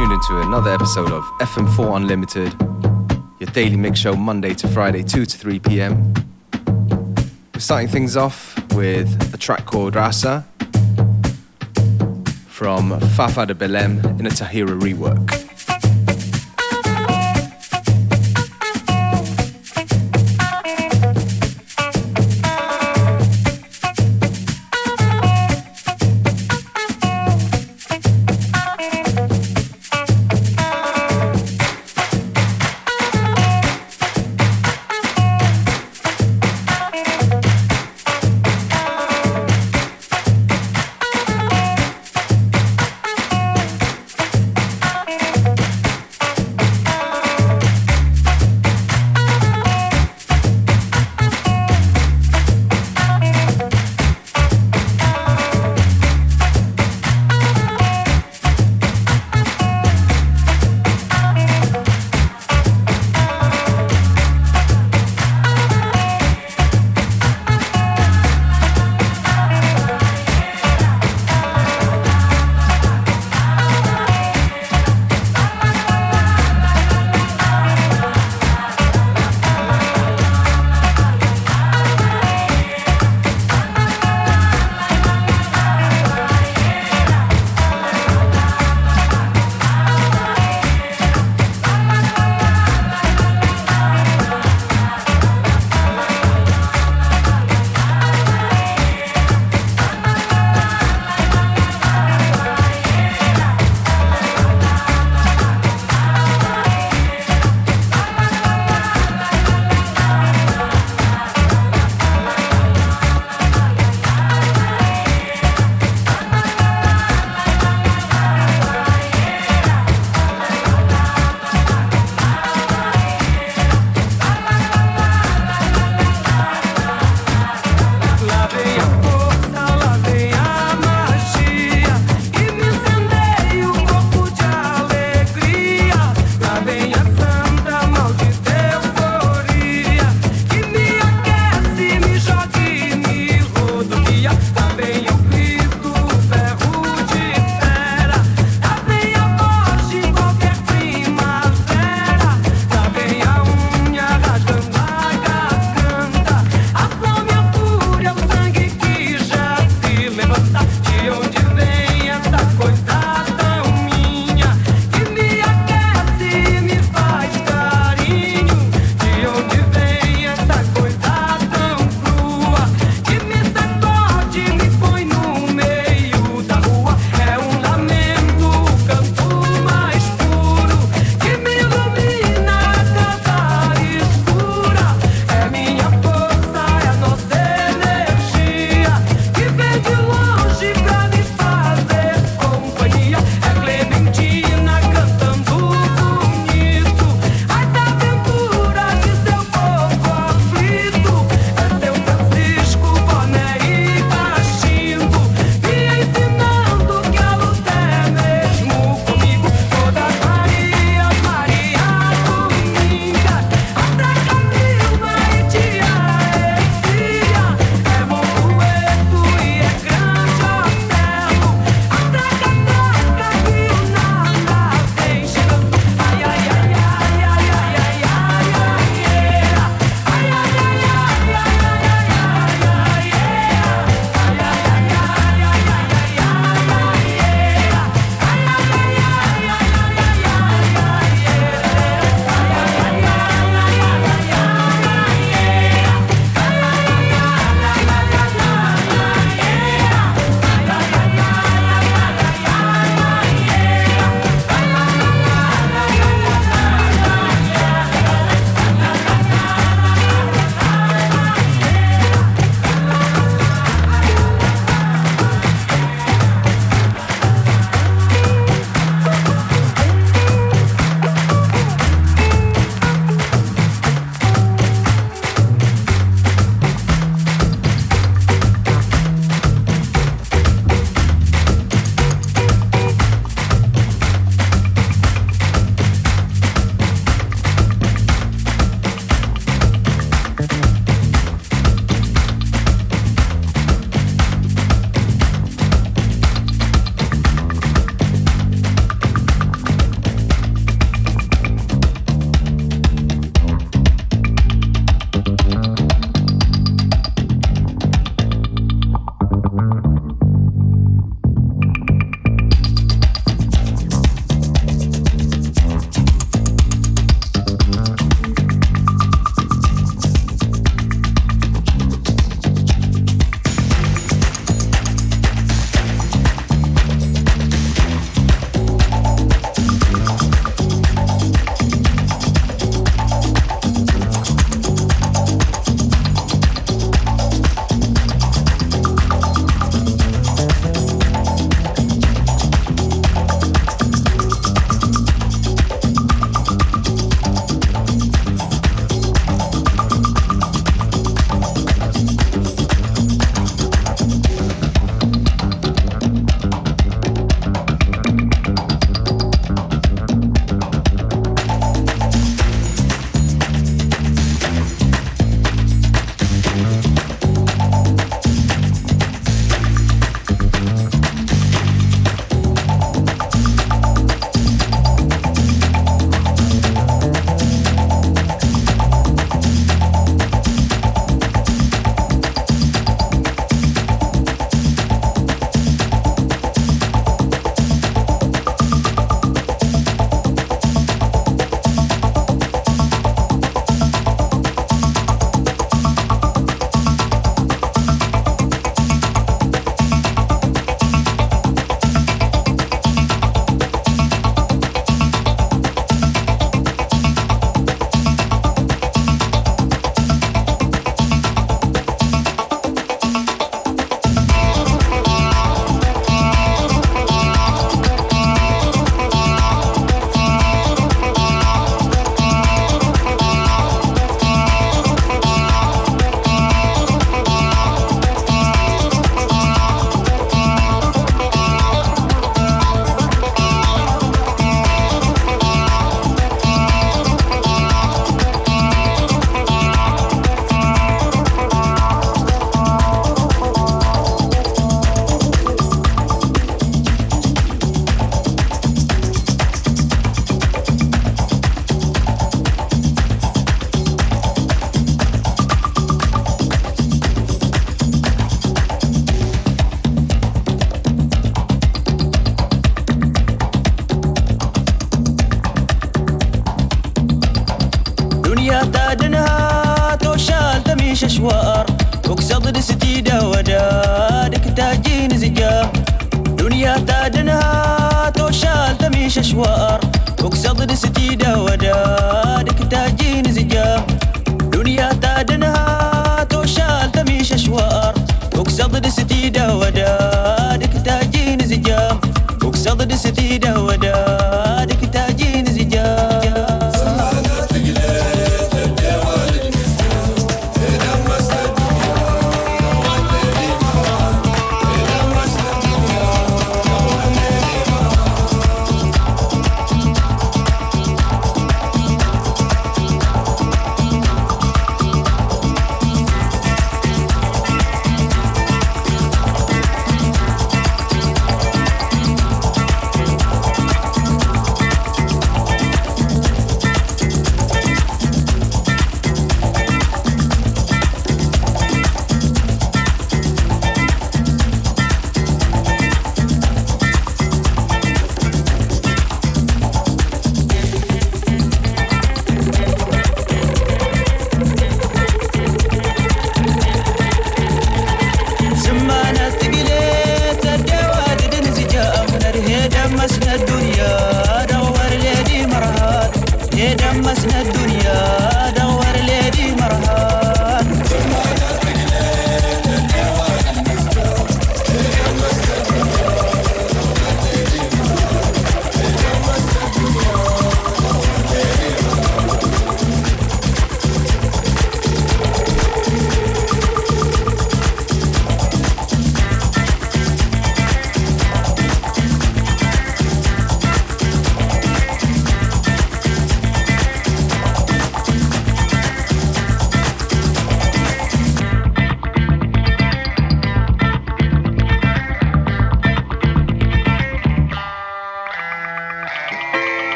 tuned into another episode of FM4 Unlimited, your daily mix show Monday to Friday, 2 to 3 p.m. We're starting things off with a track called Rasa from Fafa de Belém in a Tahira rework.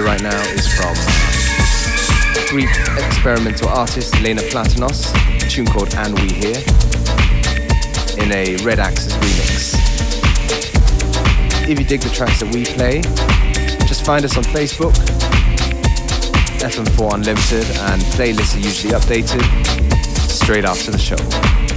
Right now is from Greek experimental artist Lena Platonos, a tune called And We Here, in a Red Axes remix. If you dig the tracks that we play, just find us on Facebook, FM4 Unlimited, and playlists are usually updated straight after the show.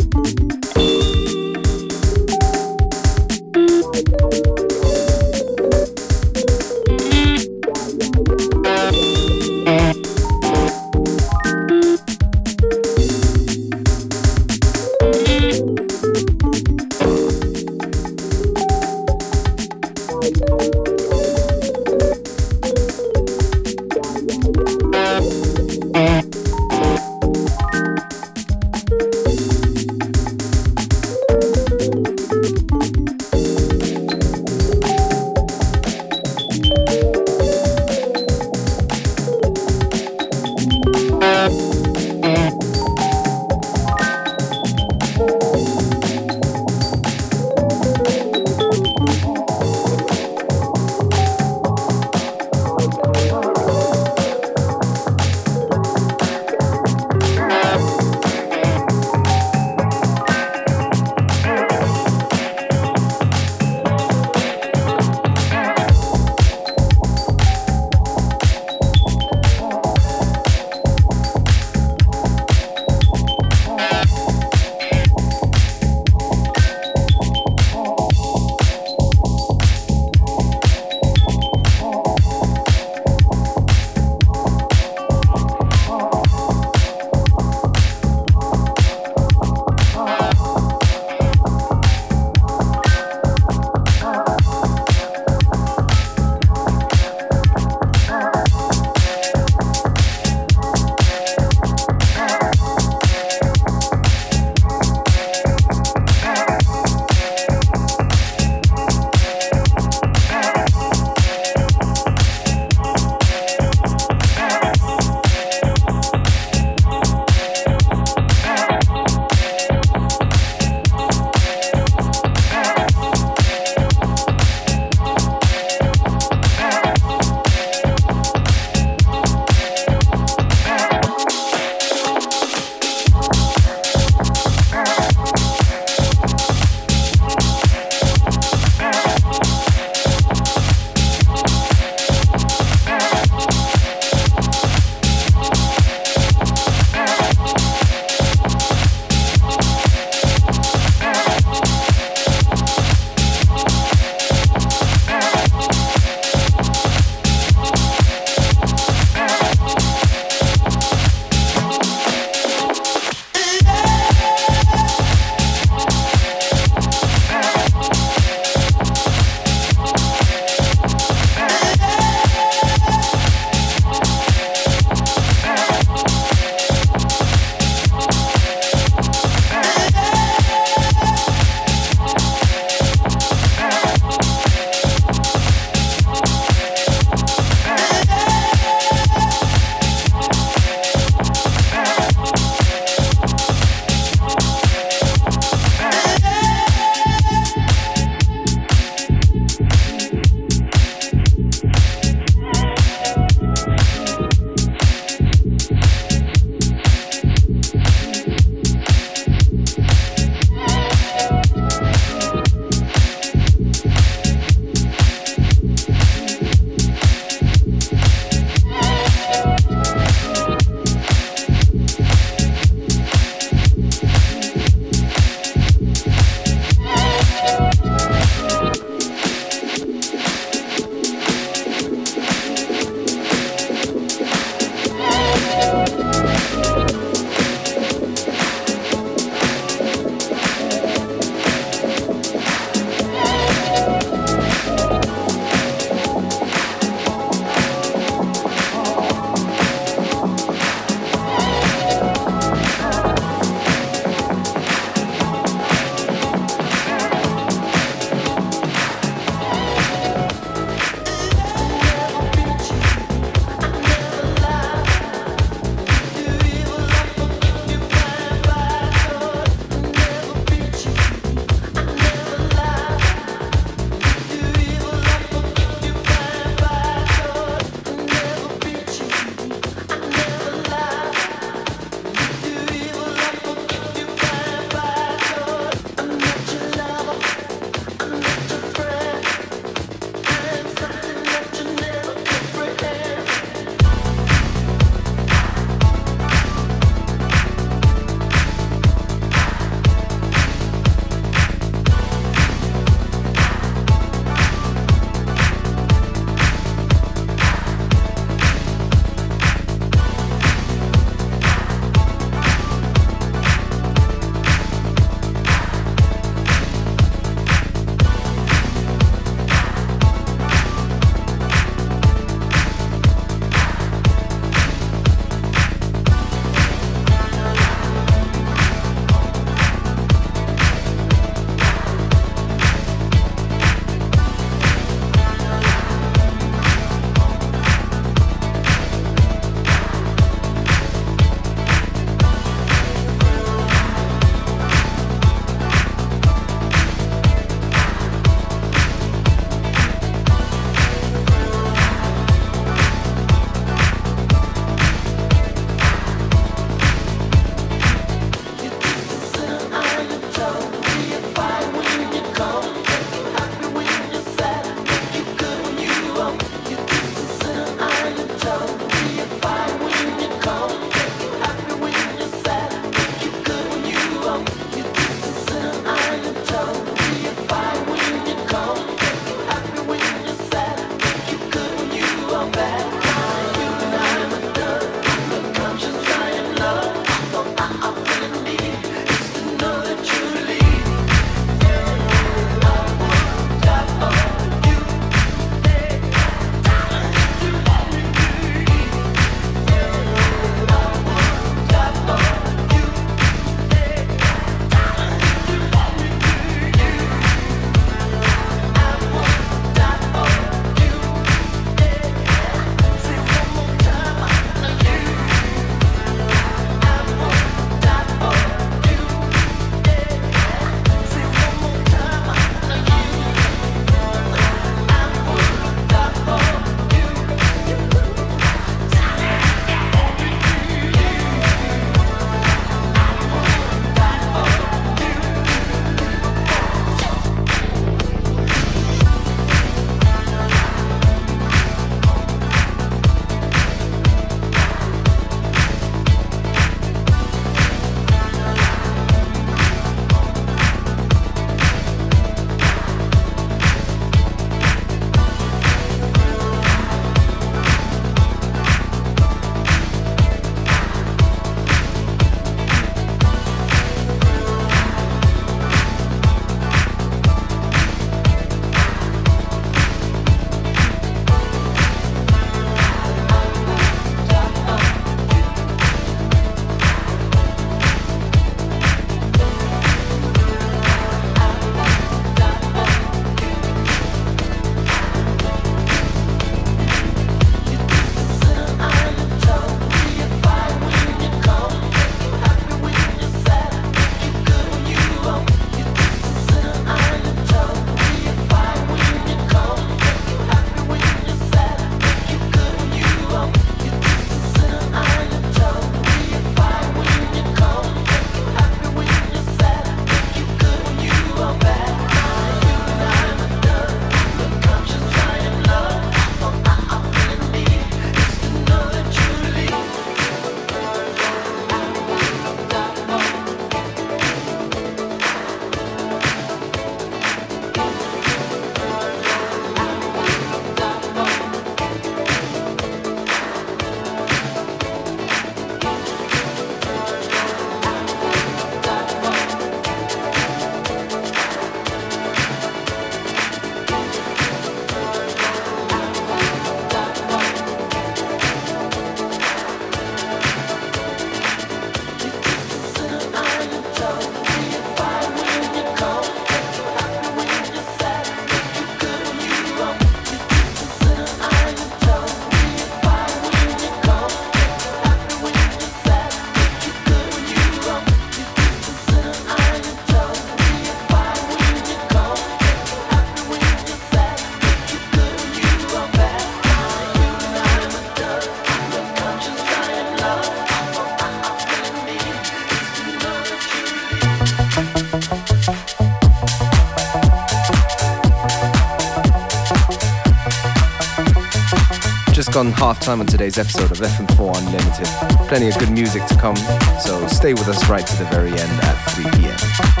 gone half time on today's episode of FM4 Unlimited. Plenty of good music to come, so stay with us right to the very end at 3 p.m.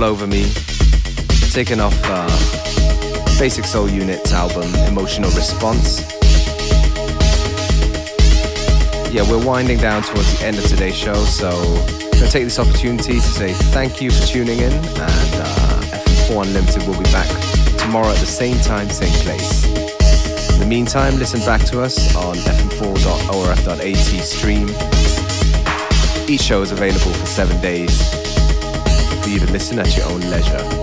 All Over Me, taken off uh, Basic Soul Unit's album Emotional Response. Yeah, we're winding down towards the end of today's show, so I'm going to take this opportunity to say thank you for tuning in, and uh, FM4 Unlimited will be back tomorrow at the same time, same place. In the meantime, listen back to us on fm4.orf.at stream. Each show is available for seven days you to listen at your own leisure.